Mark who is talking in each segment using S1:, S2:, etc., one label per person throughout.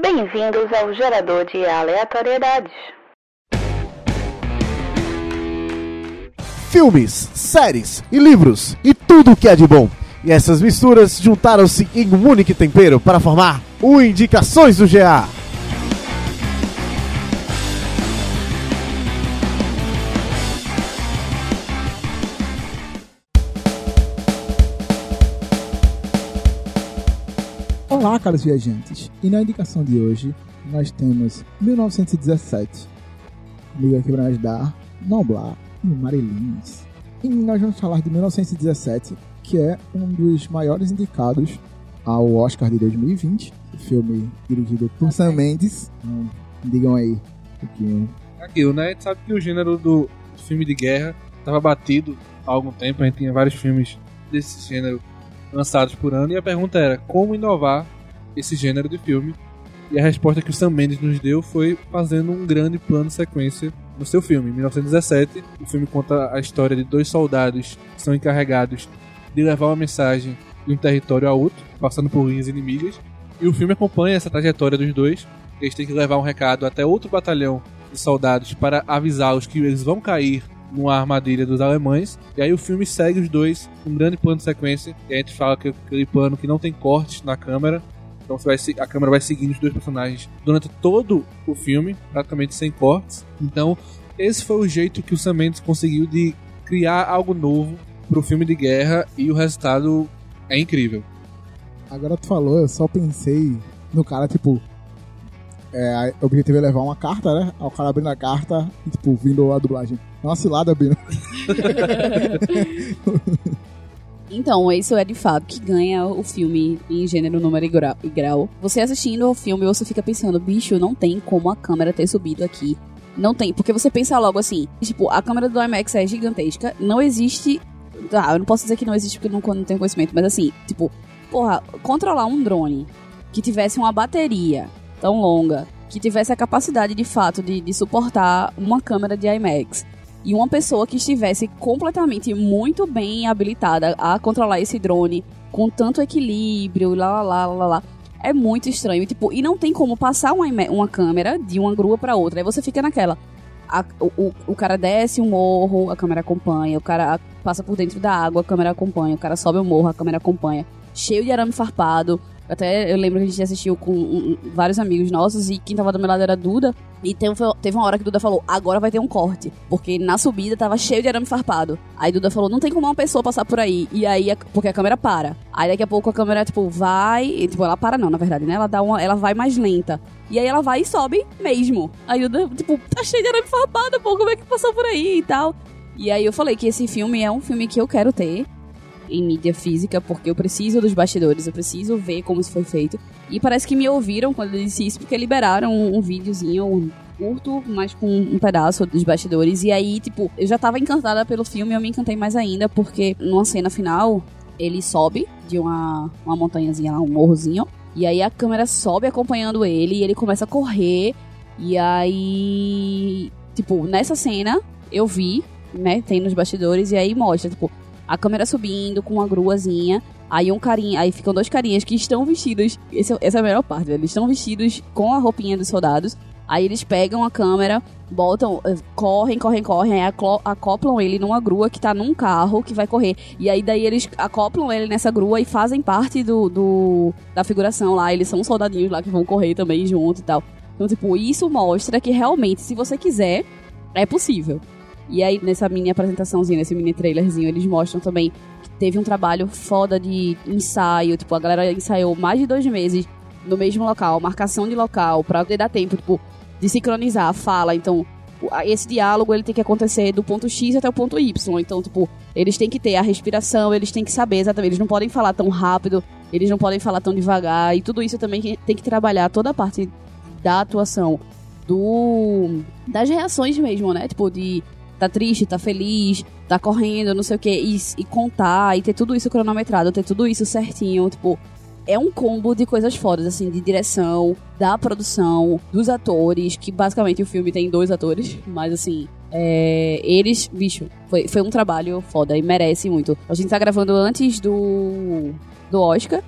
S1: Bem-vindos ao gerador de aleatoriedades.
S2: Filmes, séries e livros e tudo o que é de bom. E essas misturas juntaram-se em um único tempero para formar o Indicações do GA.
S3: Olá, caros viajantes. E na indicação de hoje, nós temos 1917. Comigo aqui para nos ajudar, Noblar e Marilins. E nós vamos falar de 1917, que é um dos maiores indicados ao Oscar de 2020. O filme dirigido por Sam Mendes. Então, digam aí um pouquinho.
S4: Aquilo, né? A gente sabe que o gênero do filme de guerra estava batido há algum tempo. A gente tinha vários filmes desse gênero lançados por ano. E a pergunta era como inovar esse gênero de filme. E a resposta que o Sam Mendes nos deu foi fazendo um grande plano sequência no seu filme. Em 1917, o filme conta a história de dois soldados que são encarregados de levar uma mensagem de um território a outro, passando por linhas inimigas. E o filme acompanha essa trajetória dos dois. Eles têm que levar um recado até outro batalhão de soldados para avisá-los que eles vão cair numa armadilha dos alemães. E aí o filme segue os dois, um grande plano de sequência. E a gente fala que aquele plano que não tem cortes na câmera. Então você vai, a câmera vai seguindo os dois personagens durante todo o filme, praticamente sem cortes. Então, esse foi o jeito que o Sam Mendes conseguiu de criar algo novo pro filme de guerra e o resultado é incrível.
S3: Agora tu falou, eu só pensei no cara, tipo. É, o objetivo é levar uma carta, né? Aí O cara abrindo a carta e, tipo, vindo a dublagem. É uma cilada, Bino.
S5: Então, isso é de fato que ganha o filme em gênero, número e grau-. Você assistindo ao filme, você fica pensando, bicho, não tem como a câmera ter subido aqui. Não tem, porque você pensa logo assim, tipo, a câmera do IMAX é gigantesca, não existe. Ah, eu não posso dizer que não existe porque eu não, não tenho conhecimento, mas assim, tipo, porra, controlar um drone que tivesse uma bateria tão longa, que tivesse a capacidade de fato de, de suportar uma câmera de IMAX e uma pessoa que estivesse completamente muito bem habilitada a controlar esse drone com tanto equilíbrio, lá lá lá lá lá. É muito estranho, tipo, e não tem como passar uma, uma câmera de uma grua pra outra. Aí você fica naquela. A- o, o, cara desce um morro, a câmera acompanha. O cara passa por dentro da água, a câmera acompanha. O cara sobe o morro, a câmera acompanha. Cheio de arame farpado. Até eu lembro que a gente assistiu com um- vários amigos nossos e quem tava do meu lado era Duda. E teve, teve uma hora que Duda falou: agora vai ter um corte. Porque na subida tava cheio de arame farpado. Aí Duda falou: não tem como uma pessoa passar por aí. E aí, porque a câmera para. Aí daqui a pouco a câmera, tipo, vai. e, tipo, ela para não, na verdade, né? Ela dá uma. Ela vai mais lenta. E aí ela vai e sobe mesmo. Aí Duda, tipo, tá cheio de arame farpado, pô, como é que passou por aí e tal. E aí eu falei que esse filme é um filme que eu quero ter em mídia física, porque eu preciso dos bastidores, eu preciso ver como isso foi feito. E parece que me ouviram quando eu disse isso, porque liberaram um, um videozinho um curto, mas com um pedaço dos bastidores. E aí, tipo, eu já tava encantada pelo filme, eu me encantei mais ainda, porque numa cena final, ele sobe de uma, uma montanhazinha lá, um morrozinho. E aí a câmera sobe acompanhando ele e ele começa a correr. E aí, tipo, nessa cena eu vi, né, tem nos bastidores, e aí mostra, tipo, a câmera subindo com uma gruazinha. Aí um carinha, aí ficam dois carinhas que estão vestidos. esse é- essa é a melhor parte, eles estão vestidos com a roupinha dos soldados. Aí eles pegam a câmera, botam, eh, correm, correm, correm, aí acoplam ele numa grua que tá num carro que vai correr. E aí daí eles acoplam ele nessa grua e fazem parte do, do da figuração lá. Eles são soldadinhos lá que vão correr também junto e tal. Então, tipo, isso mostra que realmente, se você quiser, é possível. E aí, nessa mini apresentaçãozinha, nesse mini trailerzinho, eles mostram também que teve um trabalho foda de ensaio. Tipo, a galera ensaiou mais de dois meses no mesmo local, marcação de local, pra poder dar tempo, tipo, de sincronizar a fala. Então, esse diálogo ele tem que acontecer do ponto X até o ponto Y. Então, tipo, eles têm que ter a respiração, eles têm que saber exatamente. Eles não podem falar tão rápido, eles não podem falar tão devagar. E tudo isso também tem que trabalhar toda a parte da atuação do das reações mesmo, né? Tipo de tá triste, tá feliz, tá correndo, não sei o que e, contar e ter tudo isso cronometrado, ter tudo isso certinho, tipo é um combo de coisas fodas, assim, de direção, da produção, dos atores, que basicamente o filme tem dois atores, mas assim, é, eles, bicho, foi, foi um trabalho foda e merece muito. A gente tá gravando antes do, do Oscar,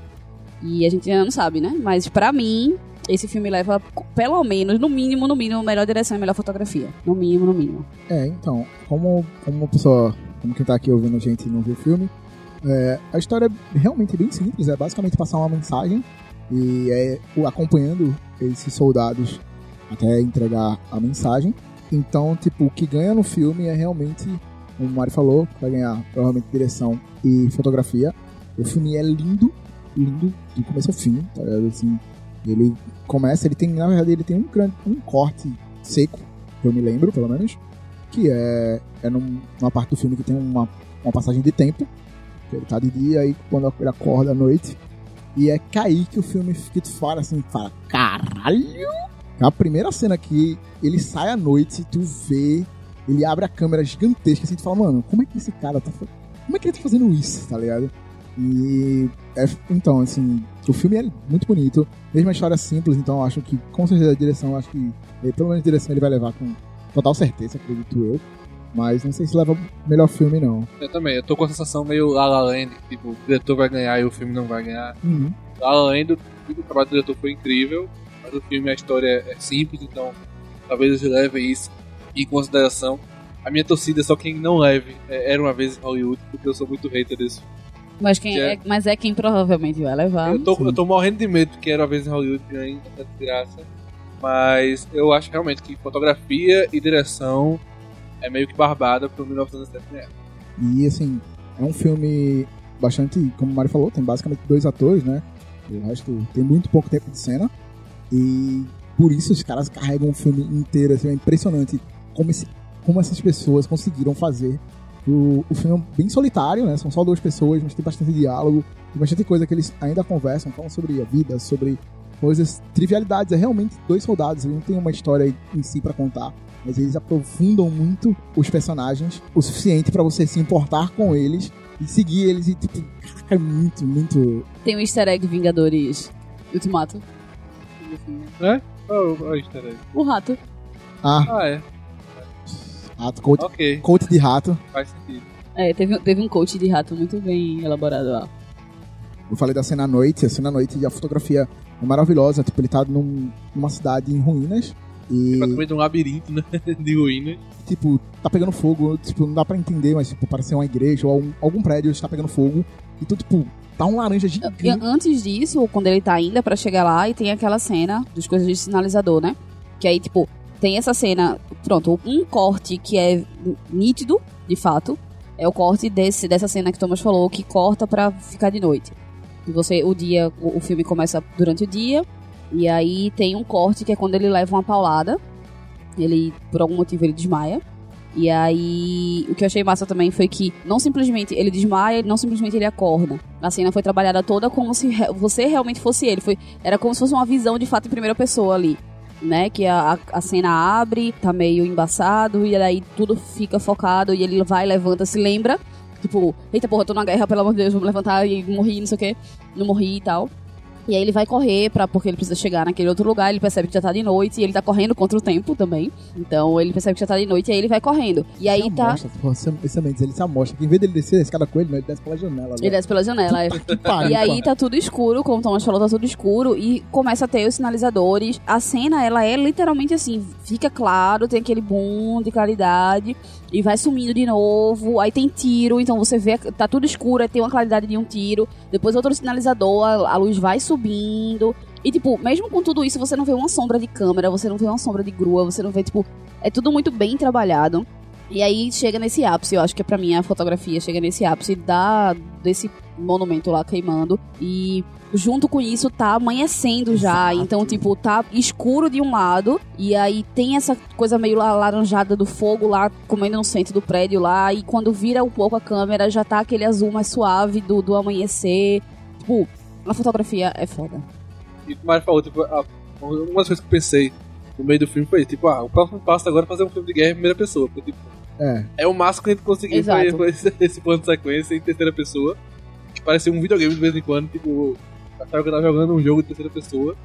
S5: e a gente ainda não sabe, né? Mas pra mim, esse filme leva, pelo menos, no mínimo, no mínimo, melhor direção e melhor fotografia. No mínimo, no mínimo.
S3: É, então, como, como uma pessoa, como quem tá aqui ouvindo a gente e não viu o filme, é, a história é realmente bem simples, é basicamente passar uma mensagem e é acompanhando esses soldados até entregar a mensagem. Então, tipo, o que ganha no filme é realmente, como o Mário falou, vai ganhar provavelmente direção e fotografia. O filme é lindo, lindo, do começo ao fim, tá ligado? Assim, ele começa, ele tem, na verdade, ele tem um, grande, um corte seco, eu me lembro, pelo menos, que é, é num- numa parte do filme que tem uma, uma passagem de tempo, ele tá de dia e quando ele acorda à noite, e é cair que o filme que tu fala assim, fala, caralho! A primeira cena que ele sai à noite, tu vê, ele abre a câmera gigantesca assim, tu fala, mano, como é que esse cara tá Como é que ele tá fazendo isso, tá ligado? E é- então, assim, o filme é muito bonito, mesmo a história simples, então eu acho que com certeza a direção, acho que eh, pelo menos a direção ele vai levar com total certeza, acredito eu. Mas não sei se leva o melhor filme, não.
S4: Eu também, eu tô com a sensação meio La La Land, que tipo, o diretor vai ganhar e o filme não vai ganhar.
S3: Uhum.
S4: La La Land, o trabalho do diretor foi incrível, mas o filme, a história é simples, então talvez eles levem isso em consideração. A minha torcida é só quem não leve é, Era Uma Vez em Hollywood, porque eu sou muito hater desse
S5: Mas, quem
S4: Que é-
S5: é, mas é quem provavelmente vai levar.
S4: Eu tô,
S3: sim.
S4: eu tô morrendo de medo que Era Uma Vez em Hollywood ganhe tanta desgraça. Mas eu acho realmente que fotografia e direção é meio que barbada pro 1970 ganhar.
S3: E assim, é um filme bastante, como o Mário falou, tem basicamente dois atores, né? O resto tem muito pouco tempo de cena. E por isso os caras carregam o filme inteiro. Assim, é impressionante como, esse- como essas pessoas conseguiram fazer. O, o filme é bem solitário, né? São só duas pessoas, mas tem bastante diálogo, tem bastante coisa que eles ainda conversam, falam sobre a vida, sobre coisas, trivialidades. É realmente dois soldados, eles não tem uma história em si pra contar mas eles aprofundam muito os personagens o suficiente pra você se importar com eles e seguir eles e tipo, caraca, é muito, muito.
S5: Tem o easter egg Vingadores Ultimato.
S4: Oh, oh, easter egg.
S5: O rato.
S3: Ah,
S4: Ah, é.
S3: Rato, coach,
S4: Ok,
S3: coach de rato.
S4: faz sentido.
S5: É, teve, teve um coach de rato muito bem elaborado lá.
S3: Eu falei da cena à noite, a cena à noite e a fotografia é maravilhosa. Tipo, ele tá num- numa cidade em ruínas e,
S4: Praticamente um labirinto né? de ruínas.
S3: tipo, tá pegando fogo. Tipo, não dá pra entender, mas, tipo, parece ser uma igreja ou algum, algum prédio está pegando fogo. E tu, tipo, tá um laranja
S5: E
S3: gigante.
S5: antes disso, quando ele tá ainda pra chegar lá, e tem aquela cena dos coisas de sinalizador, né? Que aí, tipo, tem essa cena, pronto, um corte que é nítido, de fato. É o corte desse, dessa cena que Thomas falou, que corta pra ficar de noite. Você, o dia, o, o filme começa durante o dia, e aí tem um corte que é quando ele leva uma paulada. Ele, por algum motivo, ele desmaia. E aí, o que eu achei massa também foi que não simplesmente ele desmaia, não simplesmente ele acorda. A cena foi trabalhada toda como se você realmente fosse ele. Foi, era como se fosse uma visão de fato em primeira pessoa ali. Né, que a, a- cena abre, tá meio embaçado, e aí tudo fica focado, e ele vai, levanta, se lembra. Tipo, eita porra, tô na guerra, pelo amor de Deus, vamos levantar e morri, não sei o que. Não morri e tal. E aí ele vai correr pra, porque ele precisa chegar naquele outro lugar, ele percebe que já tá de noite e ele tá correndo contra o tempo também. Então ele percebe que já tá de noite e aí ele vai correndo. E aí
S3: se
S5: tá.
S3: amostra, porra, se- esse ele se amostra. Que em vez dele descer a escada com ele, ele desce pela janela.
S5: Ele desce pela janela. é.
S3: Que pariu,
S5: E aí tá tudo escuro, como o Thomas falou, tá tudo escuro e começa a ter os sinalizadores. A cena, ela é literalmente assim, fica claro, tem aquele boom de claridade e vai sumindo de novo. Aí tem tiro, então você vê, tá tudo escuro, aí tem uma claridade de um tiro. Depois outro sinalizador, a, a luz vai subindo. E tipo, mesmo com tudo isso, você não vê uma sombra de câmera, você não vê uma sombra de grua, você não vê, tipo, é tudo muito bem trabalhado. E aí chega nesse ápice, eu acho que pra mim a fotografia chega nesse ápice da, desse monumento lá queimando. E junto com isso tá amanhecendo já.
S3: Exato.
S5: Então, tipo, tá escuro de um lado. E aí tem essa coisa meio la- laranjada do fogo lá comendo no centro do prédio lá. E quando vira um pouco a câmera, já tá aquele azul mais suave do, do amanhecer. Tipo, a fotografia é foda.
S4: E o Mário falou, tipo, a- uma das coisas que eu pensei no meio do filme foi, tipo, ah, o próximo passo agora é fazer um filme de guerra em primeira pessoa. Porque, tipo,
S3: É,
S4: é o máximo que a gente conseguiu foi esse, plano de sequência em terceira pessoa. Que parecia um videogame de vez em quando, tipo, achava que tava jogando um jogo de terceira pessoa.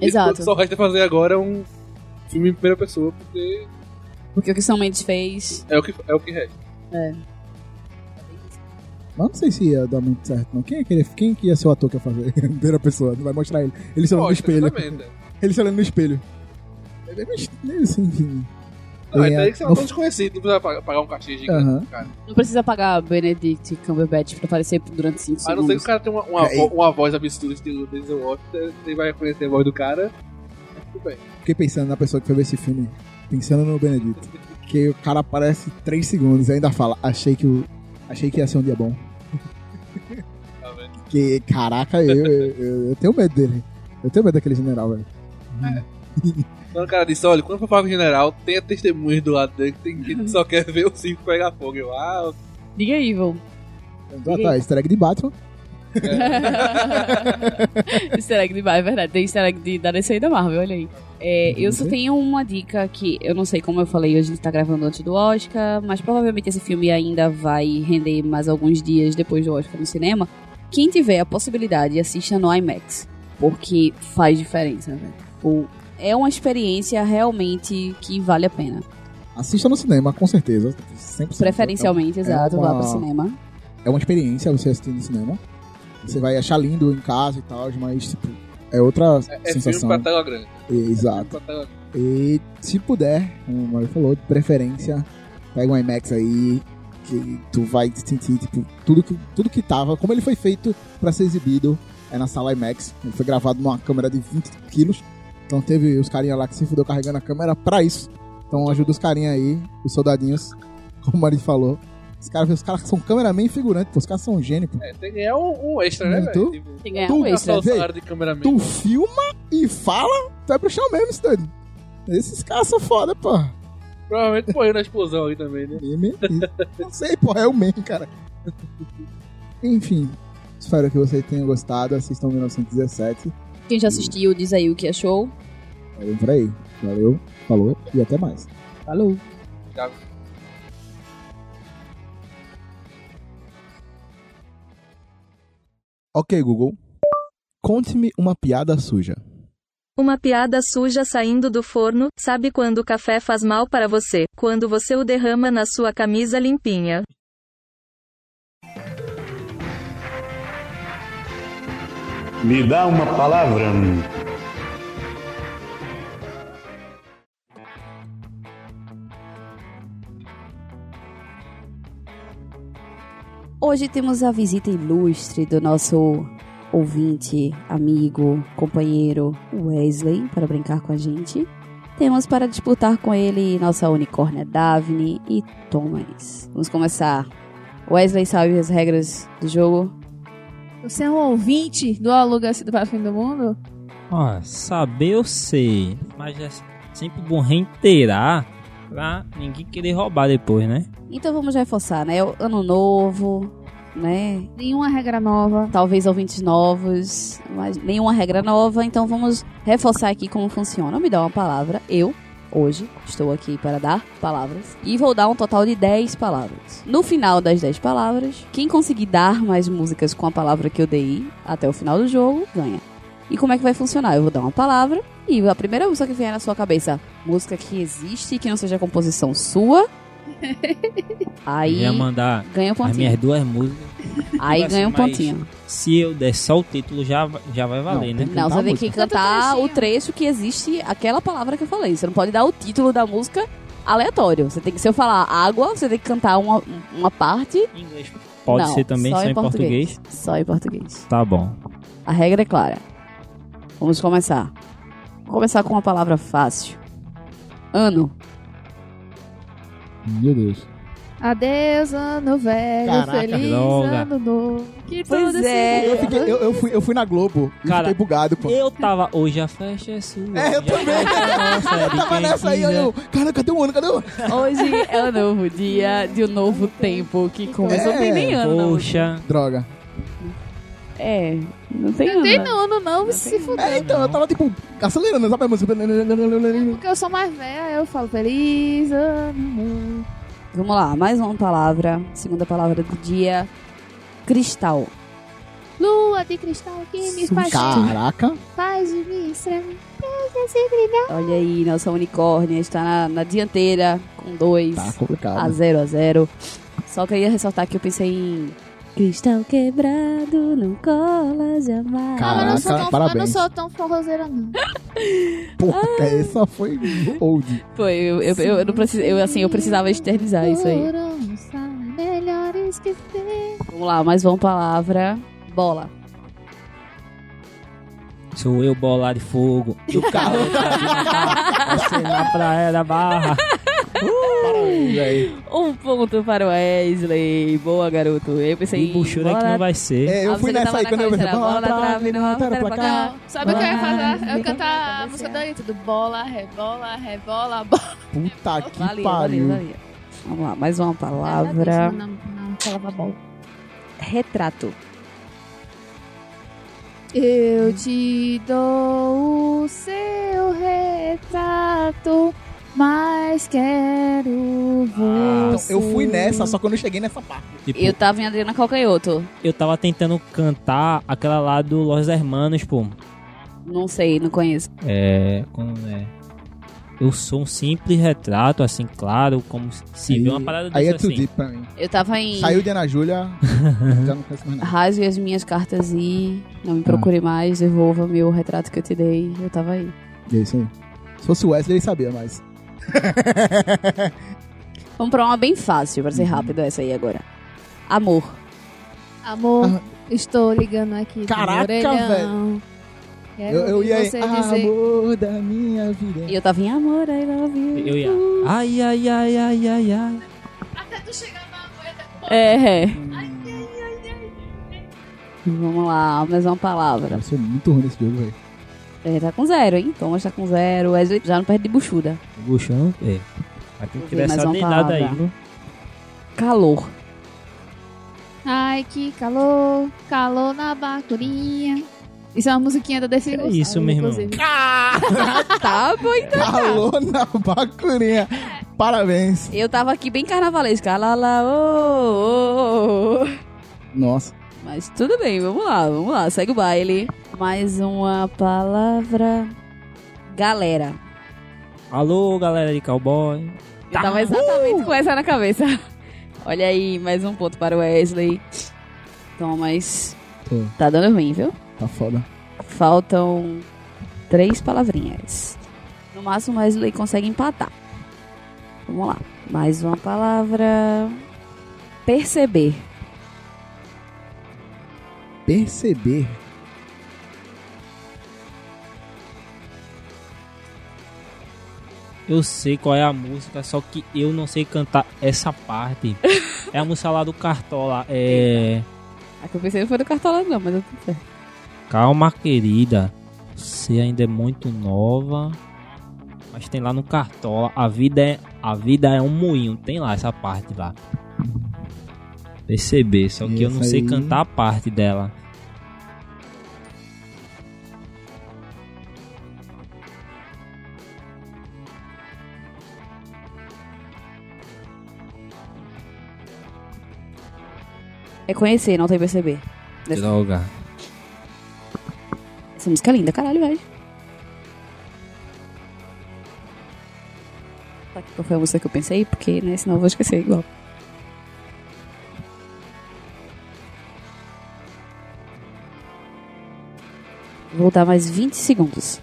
S4: E
S5: Exato.
S4: só resta fazer agora um filme em primeira pessoa, porque
S5: Porque o que São Mendes fez.
S4: é o que, é o que resta.
S3: Mas não sei se ia dar muito certo, não. Quem, é que, ele- quem que ia ser o ator que ia fazer? A primeira pessoa, não vai mostrar ele. Ele se olhando no espelho.
S4: exatamente, é.
S3: Ele se olhando no espelho. Ele é meio assim, enfim.
S4: Não, aí
S3: É,
S4: teria que ser um
S3: no-
S4: ator desconhecido, não precisa pagar um cachê gigante pro cara.
S5: Não precisa pagar Benedict Cumberbatch pra aparecer durante 5
S4: A não ser que o
S5: segundos.
S4: cara tenha uma, uma,
S3: É,
S4: vo- uma voz absurda, estilo Denzel Washington, ele vai reconhecer a voz do cara. Tudo bem.
S3: Fiquei pensando na pessoa que foi ver esse filme, pensando no Benedito. Que o cara aparece 3 segundos e ainda fala, achei que, o, achei que ia ser um dia bom.
S4: Tá vendo?
S3: Que, caraca, eu, eu, eu tenho medo dele. Eu tenho medo daquele general, velho.
S4: Então o cara disse, olha, quando for falar com o general, tenha testemunhas do lado dele, que tem gente que só quer ver o circo pegar fogo. Eu, ah,
S5: Diga Evil.
S3: Ah, tá, easter egg de Batman.
S5: easter egg de é verdade. Tem easter egg de, da DC e da Marvel, olha aí. É, eu só
S3: Uhum.
S5: tenho uma dica que eu não sei como eu falei, hoje a gente tá gravando antes do Oscar, mas provavelmente esse filme ainda vai render mais alguns dias depois do Oscar no cinema. Quem tiver a possibilidade, assista no IMAX. Porque faz diferença, velho. Tipo, É uma experiência realmente que vale a pena.
S3: Assista no cinema, com certeza. 100%.
S5: Preferencialmente,
S3: É
S5: exato,
S3: uma-
S5: vá pro cinema.
S3: É uma experiência você assistir no cinema. Você vai achar lindo em casa e tal, mas, tipo, é outra
S4: é, é filme
S3: sensação.
S4: pra tela grande.
S3: Exato.
S4: Filme pra tela
S3: E se puder, como o Mario falou, de preferência, pega um IMAX aí, que tu vai sentir, tipo, tudo que, tudo que tava, como ele foi feito pra ser exibido, é na sala IMAX. Ele foi gravado numa câmera de 20 quilos. Então teve os carinha lá que se fudeu carregando a câmera pra isso. Então ajuda os carinha aí, os soldadinhos, como o Mario falou. Os caras os caras são cameraman e figurante, pô, os caras são gênios, pô.
S4: É, tem que ganhar um, um extra, né,
S3: Muito.
S4: velho? Tipo,
S5: Tem que ganhar
S3: Tu
S5: um
S4: é
S5: extra.
S3: Vê,
S4: de cameraman.
S3: Tu filma e fala, tu vai pro chão mesmo, Stud. Esses caras são foda, pô.
S4: Provavelmente morreu na explosão aí também, né?
S3: Não sei, porra, é o meme, cara. Enfim, espero que você tenha gostado. Assistam 1917.
S5: Quem já assistiu, diz aí o que achou.
S3: Valeu por aí. Valeu, falou e até mais.
S5: Falou.
S4: Já-
S3: Ok, Google. Conte-me uma piada suja.
S6: Uma piada suja saindo do forno, sabe quando o café faz mal para você? Quando você o derrama na sua camisa limpinha.
S7: Me dá uma palavra.
S5: Hoje temos a visita ilustre do nosso ouvinte, amigo, companheiro Wesley para brincar com a gente. Temos para disputar com ele nossa unicórnia Daphne e Thomas. Vamos começar. Wesley sabe as regras do jogo?
S8: Você é um ouvinte do Aluga-se para o Fim do Mundo?
S9: Ó, saber eu sei, mas é sempre bom reiterar pra ninguém querer roubar depois, né?
S5: Então vamos reforçar, né? Ano novo, né?
S8: Nenhuma regra nova.
S5: Talvez ouvintes novos, mas nenhuma regra nova. Então vamos reforçar aqui como funciona. Me dá uma palavra. Eu, hoje, estou aqui para dar palavras. E vou dar um total de 10 palavras. No final das 10 palavras, quem conseguir dar mais músicas com a palavra que eu dei até o final do jogo, ganha. E como é que vai funcionar? Eu vou dar uma palavra e a primeira música que vier na sua cabeça, música que existe, que não seja composição sua. Aí
S9: Ia mandar
S5: ganha um
S9: as
S5: pontinho.
S9: minhas duas músicas.
S5: Aí
S9: Tipo
S5: ganha um
S9: assim,
S5: pontinho.
S9: Se eu der só o título, já, já vai valer,
S3: Não,
S9: né?
S5: Não, você
S3: a
S5: tem que cantar
S8: Canta o
S5: o trecho que existe aquela palavra que eu falei. Você não pode dar o título da música aleatório. Você tem que, se eu falar água, você tem que cantar uma, uma parte.
S9: Em inglês pode
S5: Não,
S9: ser também, só, em português.
S5: Só em português.
S9: Tá bom.
S5: A regra é clara. Vamos começar. Vou começar com uma palavra fácil. Ano.
S3: Meu Deus.
S8: Adeus, ano velho.
S3: Caraca,
S8: feliz
S9: droga.
S8: ano novo. Que
S5: Pois
S8: tudo
S5: é.
S3: Eu, fiquei- eu, eu fui, eu fui na Globo e
S9: Cara,
S3: fiquei bugado, pô.
S9: Eu tava. Hoje a festa é sua.
S3: É, eu também.
S9: é nossa, é
S3: Eu tava nessa aí, eu, cara, cadê o ano? Cadê o ano?
S5: Hoje é o novo dia de um novo tempo que começou. Não tem nem ano. não.
S9: Poxa.
S3: Droga.
S5: É, não tem
S8: Não
S5: ano.
S8: tem ano, não, se fuder.
S3: É, então, eu tava tipo acelerando, sabe a música?
S8: Porque eu sou mais velha, eu falo feliz ano.
S5: Vamos lá, mais uma palavra. Segunda palavra do dia. Cristal.
S8: Lua de cristal que me faz,
S3: Caraca.
S8: faz de mim brilhar.
S5: Olha aí, nossa unicórnia está na, na dianteira com dois
S3: Tá
S5: a. 0 a 0 Só queria ressaltar que eu pensei em Cristal quebrado, não cola jamais.
S3: Caraca,
S8: eu não sou tão, eu não
S3: parabéns.
S8: sou tão forrozeira, não.
S3: Porra, essa foi old.
S5: Foi, eu, eu, eu, eu não preciso, eu, assim, eu precisava externizar isso aí.
S8: Melhor esquecer.
S5: Vamos lá, mais uma palavra. Bola.
S9: Sou eu bola de fogo. E o carro ser na praia da barra.
S5: Um ponto para o Wesley. Boa, garoto. Eu pensei
S9: E buchura que não vai ser.
S3: É, eu
S5: Ah,
S3: fui nessa
S5: tava
S3: aí quando eu pensei, bola na trave, não pra cá.
S8: Sabe o que eu ia fazer? Eu ia cantar a música daí, tudo bola, rebola, rebola, bola.
S3: Puta que pariu.
S5: Vamos lá, mais uma palavra.
S8: Não, não, palavra bola.
S5: Retrato.
S8: Eu te dou o seu retrato, mas quero
S3: Então,
S8: você.
S3: eu fui nessa, só quando eu cheguei nessa parte.
S9: Tipo,
S5: Eu tava em Adriana Calcanhoto.
S9: eu tava tentando cantar aquela lá do Los Hermanos, pô.
S5: Não sei, não conheço.
S9: É. Como é? Eu sou um simples retrato, assim, claro, como se vê uma parada
S3: Aí é
S9: dessa
S3: tudo
S9: assim.
S3: deep pra mim.
S5: Eu tava em
S3: Saiu de Ana Júlia, já não conheço mais nada.
S5: Rasgue as minhas cartas e não me procure mais, devolva meu retrato que eu te dei. Eu tava aí.
S3: É isso aí. Se fosse o Wesley, ele sabia mais.
S5: Vamos pra uma bem fácil, pra
S3: Uhum.
S5: ser rápido essa aí agora. Amor.
S8: Amor, estou ligando aqui.
S3: Caraca.
S8: Quero
S3: Eu, eu ia
S8: você
S3: aí,
S8: dizer.
S3: amor da minha vida.
S5: E eu tava em amor, I love you.
S9: Eu ia. Ai, ai, ai, ai, ai, ai.
S5: É. Vamos lá, mais uma palavra.
S3: Eu sou muito ruim nesse jogo, velho.
S5: Ele tá com zero, hein? Thomas tá com zero. Wesley já não perde de buchuda.
S9: Bucho não é. Vai ter que
S5: Vou
S9: tirar essa dentada aí, viu?
S5: Calor.
S8: Ai, que calor, calor na bacurinha. Isso é uma musiquinha da Desi
S9: É isso, meu irmão.
S8: inclusive.
S5: tá bom, então.
S3: Calor na bacurinha. Parabéns.
S5: Eu tava aqui bem carnavalesca. Lá, lá, ô, ô, ô.
S3: Nossa.
S5: Mas tudo bem, vamos lá, vamos lá. Segue o baile. Mais uma palavra. Galera.
S9: Alô, galera de cowboy.
S5: Eu tava exatamente com essa na cabeça. Olha aí, mais um ponto para o Wesley. Thomas.
S3: Tô.
S5: Tá dando ruim, viu?
S3: Tá foda.
S5: Faltam três palavrinhas. No máximo, o Wesley consegue empatar. Vamos lá. Mais uma palavra. Perceber.
S3: Perceber.
S9: Eu sei qual é a música, só que eu não sei cantar essa parte. é a música lá do Cartola. É.
S5: A que eu pensei não foi do cartola, não, mas eu tô certo.
S9: Calma, querida. Você ainda é muito nova. Mas tem lá no Cartola. A vida é, a vida é um moinho. Tem lá essa parte lá. Perceber, só que eu não sei
S3: aí-
S9: cantar a parte dela.
S5: É conhecer, não tem perceber. Essa,
S9: Droga.
S5: essa música é linda, caralho, velho. Tá aqui qual foi a música que eu pensei, porque, né, senão eu vou esquecer igual. Vou dar mais 20 segundos.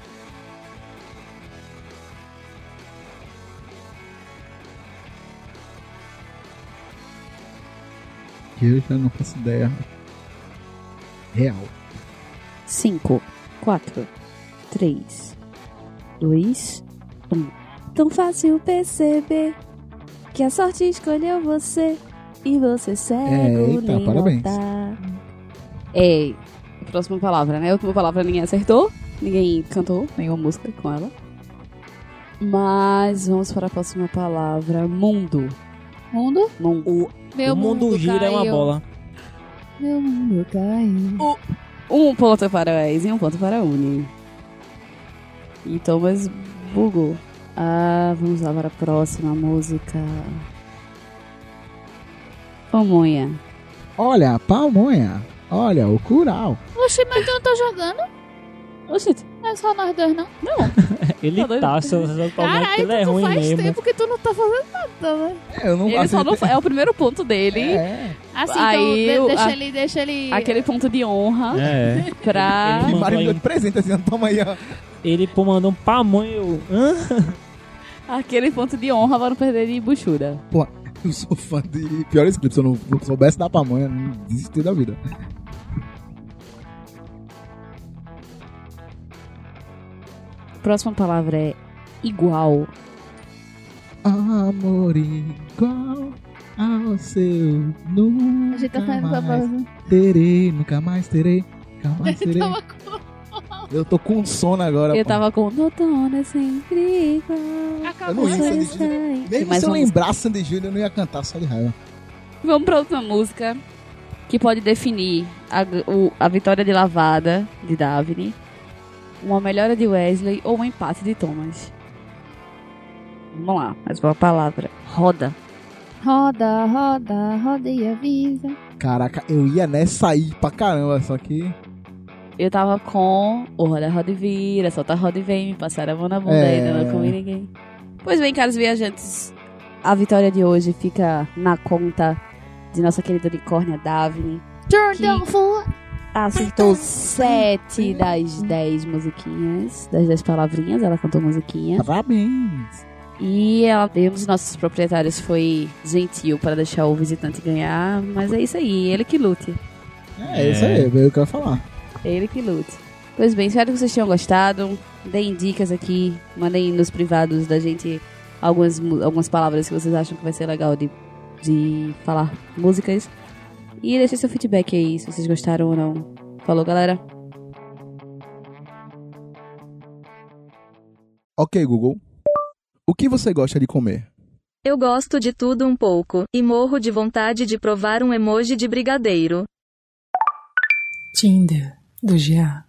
S3: Que eu já não faço ideia. Real.
S5: 5, 4, 3, 2, 1. Tão fácil perceber que a sorte escolheu você e você cego
S3: É, eita,
S5: nem
S3: parabéns.
S5: notar. É, próxima palavra, né? A última palavra ninguém acertou, ninguém cantou nenhuma música com ela. Mas vamos para a próxima palavra, mundo.
S8: Mundo?
S5: Mundo.
S8: Meu
S9: o mundo, gira é uma
S8: caiu.
S9: bola.
S8: Meu mundo caiu.
S5: Um ponto para a Ex e um ponto para a Uni. E Thomas bugou. Ah, vamos lá para a próxima música. Pamonha.
S3: Olha, pamonha. Olha, o curau.
S8: Oxe, mas eu não tô jogando.
S5: Oxente,
S8: Não é só nós dois, não.
S9: Ele
S5: Tá
S9: tá, só, só vendo que
S8: Caralho,
S9: ele é
S8: tu
S9: ruim
S8: faz
S9: mesmo.
S8: tempo que tu não tá fazendo nada, né?
S3: É, eu não
S5: ele só não, é o primeiro ponto dele.
S3: É.
S8: Assim,
S5: Aí,
S8: então,
S5: o-
S8: de- deixa
S5: a-
S8: ele, deixa ele...
S5: Aquele ponto de honra
S9: É.
S5: pra.
S9: Ele
S3: E
S9: mandou aí um-
S3: de presente assim, toma aí, ó.
S9: Ele pô, mandou um pamonho.
S5: Aquele ponto de honra pra não perder de buchura.
S3: Eu sou fã de piores clipes. Se eu não soubesse dar pamonha, eu não desisti da vida.
S5: Próxima palavra é igual.
S3: Amor igual ao seu. Nunca
S8: A gente tá
S3: mais
S8: pausa.
S3: terei, nunca mais terei, nunca mais terei.
S8: Tava com-
S3: Eu tô com sono agora.
S5: Eu
S3: pô.
S5: tava com Doutor é sempre igual.
S3: Eu
S8: Acabou.
S3: não ia Sandy. Mesmo
S5: Mais
S3: se eu
S5: uma
S3: lembrasse Sandy Júnior, eu não ia cantar só de raiva.
S5: Vamos pra outra música que pode definir a, o- a vitória de lavada de Daphne, uma melhora de Wesley ou um empate de Thomas. Vamos lá, mais uma palavra. Roda.
S8: Roda, roda, roda e avisa.
S3: Caraca, eu ia nessa aí pra caramba, só que.
S5: Eu tava com o Roda, Roda e Vira, solta roda e vem, me passar a mão na bunda
S3: É.
S5: ainda não comi ninguém. Pois bem, caros viajantes, a vitória de hoje fica na conta de nossa querida unicórnia Daphne.
S8: Turn
S5: Que-
S8: down for...
S5: Acertou sete das dez musiquinhas, das dez palavrinhas, ela cantou musiquinha.
S3: Parabéns!
S5: E ela, um dos nossos proprietários foi gentil para deixar o visitante ganhar, mas é isso aí, ele que lute.
S3: É, isso aí, veio o que eu ia falar.
S5: Ele que lute. Pois bem, espero que vocês tenham gostado. Deem dicas aqui, mandem nos privados da gente algumas, algumas palavras que vocês acham que vai ser legal de, de falar músicas. E deixem seu feedback aí, se vocês gostaram ou não. Falou, galera.
S3: Ok, Google. O que você gosta de comer?
S6: Eu gosto de tudo um pouco, e morro de vontade de provar um emoji de brigadeiro.
S10: Tinder do GA.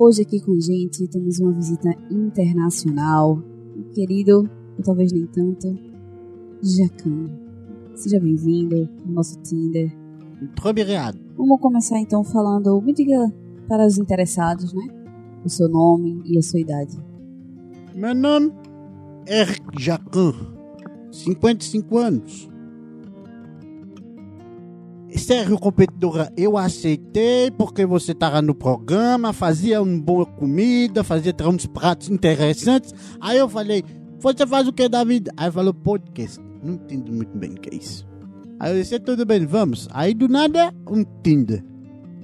S5: Hoje aqui com a gente temos uma visita internacional. O querido, ou talvez nem tanto, Jacan. Seja bem-vindo ao nosso Tinder.
S11: Muito obrigado.
S5: Vamos começar então falando, me diga para os interessados, né? O seu nome e a sua idade.
S11: Meu nome é Jacan, 55 anos. Sério, competidora, eu aceitei porque você estava no programa, fazia uma boa comida, fazia uns pratos interessantes. Aí eu falei, você faz o que da vida? Aí falou, podcast. Não entendo muito bem o que é isso. Aí eu disse, tudo bem, vamos. Aí do nada, um Tinder.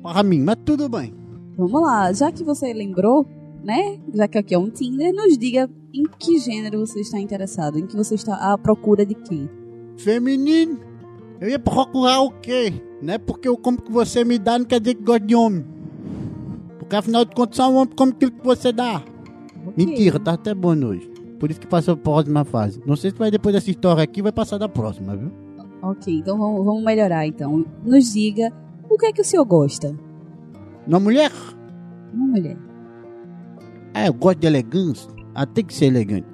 S11: Para mim, mas tudo bem.
S5: Vamos lá, já que você lembrou, né? Já que aqui é um Tinder, nos diga em que gênero você está interessado, em que você está à procura de quê?
S11: Feminino. Eu ia procurar o quê? Não é porque o como que você me dá não quer dizer que gosta de homem. Porque afinal de contas, só um homem come aquilo que você dá. Mentira, tá até bom hoje. Por isso que passou pra próxima fase. Não sei se vai depois dessa história aqui, vai passar da próxima, viu?
S5: Ok, então vamos, vamos melhorar então. Nos diga o que é que o senhor gosta?
S11: Uma mulher?
S5: Uma mulher.
S11: É, eu gosto de elegância. Ah, tem que ser elegante.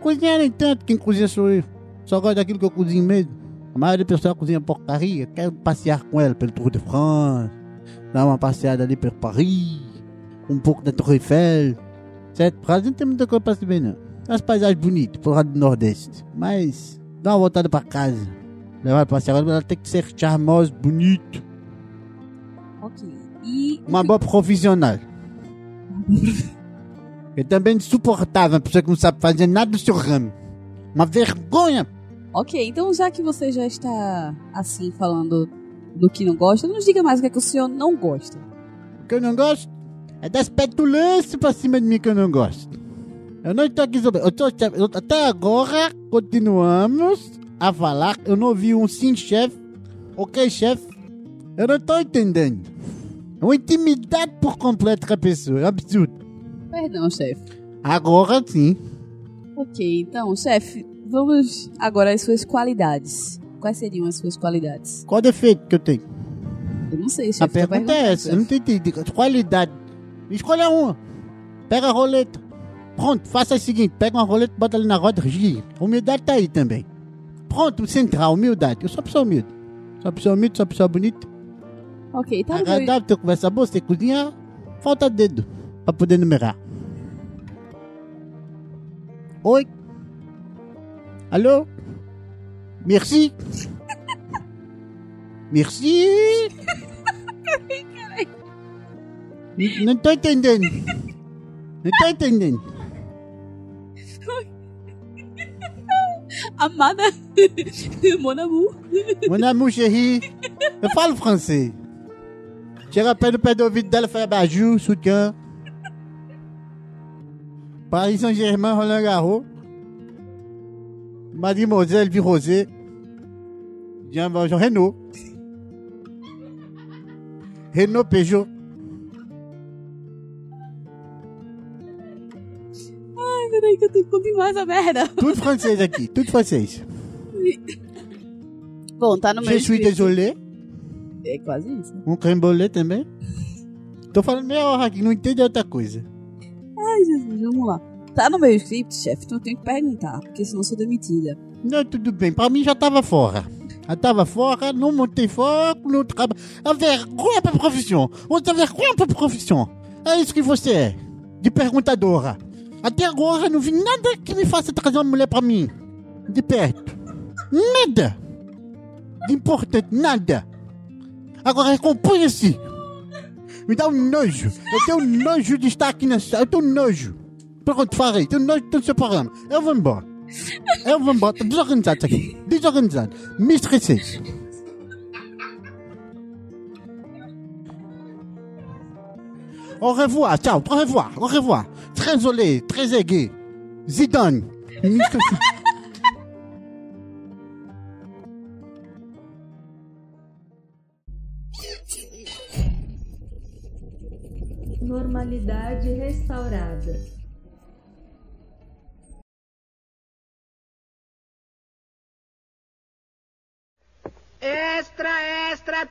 S11: Cozinhar nem tanto, quem cozinha sou eu. Só gosto daquilo que eu cozinho mesmo. A maioria do pessoal cozinha porcaria. Quero passear com ela pelo Tour de France. Dar uma passeada ali pelo Paris. Um pouco da Torre Eiffel. Certo? Brasil não tem muita coisa pra se ver, não. As paisagens bonitas, pro lado do Nordeste. Mas, dá uma voltada pra casa. Levar pra passear, ela tem que ser charmosa, bonito.
S5: Ok. E.
S11: Uma boa profissional. E também insuportável, uma pessoa que não sabe fazer nada do seu ramo. Uma vergonha.
S5: Ok, então já que você já está assim falando do que não gosta, nos diga mais o que é que o senhor não gosta.
S11: O que eu não gosto é das petulâncias pra cima de mim que eu não gosto. Eu não estou aqui sobre. Eu tô, eu- até agora, continuamos a falar. Eu não ouvi um sim, chefe. Ok, chefe. Eu não estou entendendo. É uma intimidade por completo com a pessoa. É absurdo.
S5: Perdão, chefe.
S11: Agora sim.
S5: Ok, então, chefe, vamos agora às suas qualidades. Quais seriam as suas qualidades?
S11: Qual defeito que eu tenho?
S5: Eu não sei, chefe.
S11: A pergunta é essa. Eu não entendi. Qualidade. Escolha uma. Pega a roleta. Pronto, faça o seguinte: pega uma roleta, bota ali na roda, gira. Humildade tá aí também. Pronto, central, humildade. Eu sou pessoa humilde. Sou pessoa humilde, sou pessoa bonita.
S5: Ok, tá meu...
S11: Agradável, ter conversa boa, você cozinhar, falta dedo pra poder numerar. Oi? Alô? Merci? Merci? N- Não tô entendendo. Não tô entendendo.
S5: Amada. Mon amour.
S11: Mon amour chéri, eu falo francês. Chega perto do pé do ouvido dela, fala baju, soutien. Paris Saint-Germain, Roland Garros. Mademoiselle Virosé. Jean, Jean Renault. Renault Peugeot.
S5: Ai, peraí que eu tenho que continuar essa merda.
S11: Tudo francês aqui, tudo francês.
S5: Bom, tá no meu
S11: Je suis désolé.
S5: É quase isso.
S11: Um creme brûlée também. Tô falando meia hora aqui, não entende outra coisa.
S5: Ai, Jesus, vamos lá. Tá no meu script, chefe, então eu tenho que perguntar, porque senão eu sou demitida.
S11: Não, tudo bem. Pra mim já tava fora. Já tava fora, não montei foco, não trabalho. A vergonha pra profissão. Outra vergonha pra profissão. É isso que você é. De perguntadora. Até agora não vi nada que me faça trazer uma mulher pra mim. De perto. Nada. De importante, nada. Agora recomponha-se. Me dá um nojo. Eu tenho nojo de estar aqui nessa. Eu tenho nojo. Pronto, farei. Do seu programa. Eu vou embora. Eu vou embora. Tá desorganizado isso aqui. Desorganizado. Me estressei. Au revoir. Tchau. Au revoir. Au revoir. Très désolé. Très aigué. Zidane.
S10: Normalidade restaurada.
S12: Extra, extra.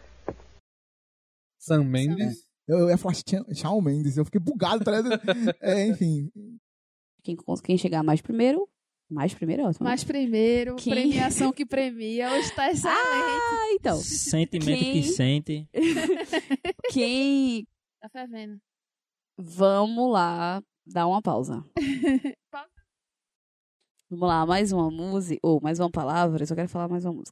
S4: Sam Mendes.
S3: Eu, eu ia falar Shawn Mendes, eu fiquei bugado, tá ligado? É, enfim.
S5: Quem, quem chegar mais primeiro, mais primeiro é ótimo.
S8: Mas primeiro,
S5: Quem?
S8: premiação que premia, hoje tá excelente.
S5: Ah, então.
S9: Sentimento
S5: Quem-
S9: que sente.
S5: Quem...
S8: Tá fervendo.
S5: Vamos lá dar uma pausa. Vamos lá, mais uma música, ou mais uma palavra, eu só quero falar mais uma música.